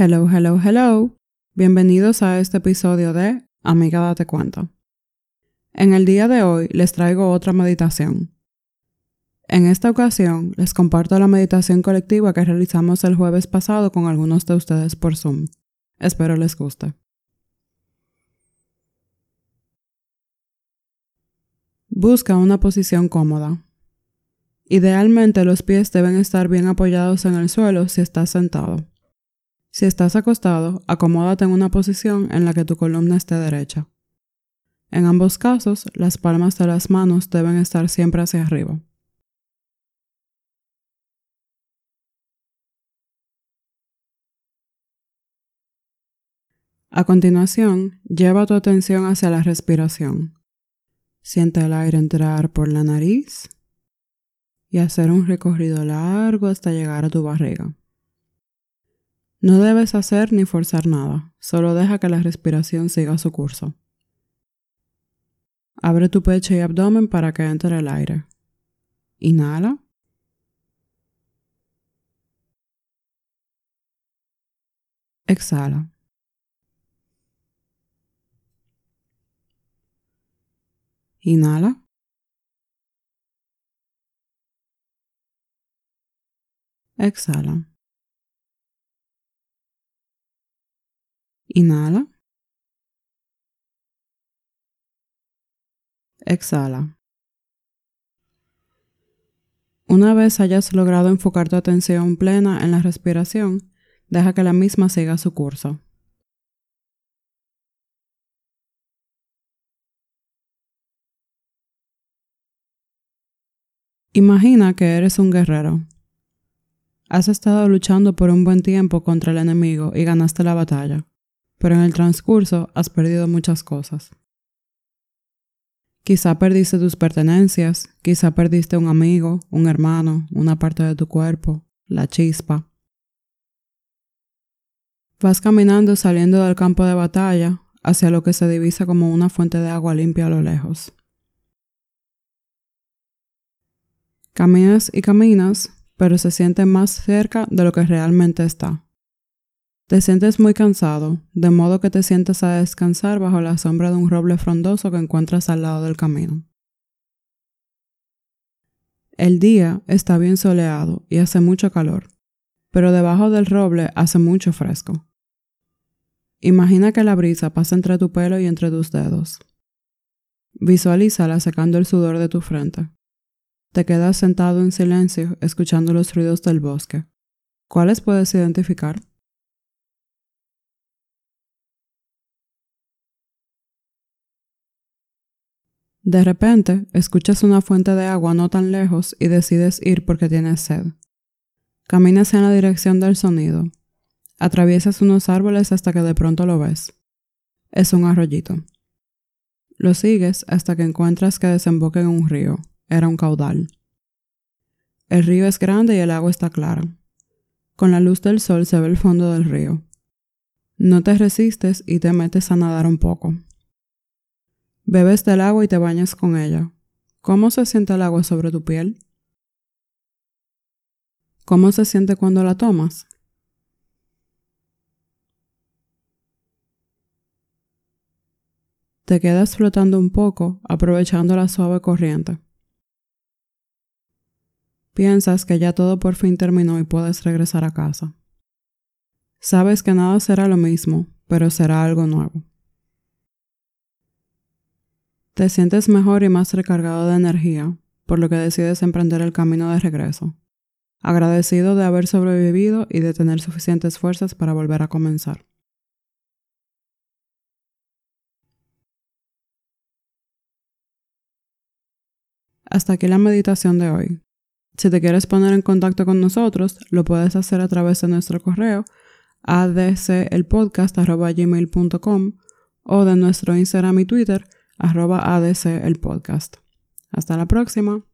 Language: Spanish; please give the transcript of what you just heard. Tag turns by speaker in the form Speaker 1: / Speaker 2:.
Speaker 1: Hello, hello, hello. Bienvenidos a este episodio de Amiga Date Cuenta. En el día de hoy les traigo otra meditación. En esta ocasión les comparto la meditación colectiva que realizamos el jueves pasado con algunos de ustedes por Zoom. Espero les guste. Busca una posición cómoda. Idealmente los pies deben estar bien apoyados en el suelo si estás sentado. Si estás acostado, acomódate en una posición en la que tu columna esté derecha. En ambos casos, las palmas de las manos deben estar siempre hacia arriba. A continuación, lleva tu atención hacia la respiración. Siente el aire entrar por la nariz y hacer un recorrido largo hasta llegar a tu barriga. No debes hacer ni forzar nada, solo deja que la respiración siga su curso. Abre tu pecho y abdomen para que entre el aire. Inhala. Exhala. Inhala. Exhala. Inhala. Exhala. Una vez hayas logrado enfocar tu atención plena en la respiración, deja que la misma siga su curso. Imagina que eres un guerrero. Has estado luchando por un buen tiempo contra el enemigo y ganaste la batalla pero en el transcurso has perdido muchas cosas. Quizá perdiste tus pertenencias, quizá perdiste un amigo, un hermano, una parte de tu cuerpo, la chispa. Vas caminando saliendo del campo de batalla hacia lo que se divisa como una fuente de agua limpia a lo lejos. Caminas y caminas, pero se siente más cerca de lo que realmente está. Te sientes muy cansado, de modo que te sientes a descansar bajo la sombra de un roble frondoso que encuentras al lado del camino. El día está bien soleado y hace mucho calor, pero debajo del roble hace mucho fresco. Imagina que la brisa pasa entre tu pelo y entre tus dedos. Visualízala secando el sudor de tu frente. Te quedas sentado en silencio escuchando los ruidos del bosque. ¿Cuáles puedes identificar? De repente, escuchas una fuente de agua no tan lejos y decides ir porque tienes sed. Caminas en la dirección del sonido. Atraviesas unos árboles hasta que de pronto lo ves. Es un arroyito. Lo sigues hasta que encuentras que desemboca en un río. Era un caudal. El río es grande y el agua está clara. Con la luz del sol se ve el fondo del río. No te resistes y te metes a nadar un poco. Bebes del agua y te bañas con ella. ¿Cómo se siente el agua sobre tu piel? ¿Cómo se siente cuando la tomas? Te quedas flotando un poco, aprovechando la suave corriente. Piensas que ya todo por fin terminó y puedes regresar a casa. Sabes que nada será lo mismo, pero será algo nuevo. Te sientes mejor y más recargado de energía, por lo que decides emprender el camino de regreso, agradecido de haber sobrevivido y de tener suficientes fuerzas para volver a comenzar. Hasta aquí la meditación de hoy. Si te quieres poner en contacto con nosotros, lo puedes hacer a través de nuestro correo adcelpodcast.gmail.com o de nuestro Instagram y Twitter arroba ADC el podcast. Hasta la próxima.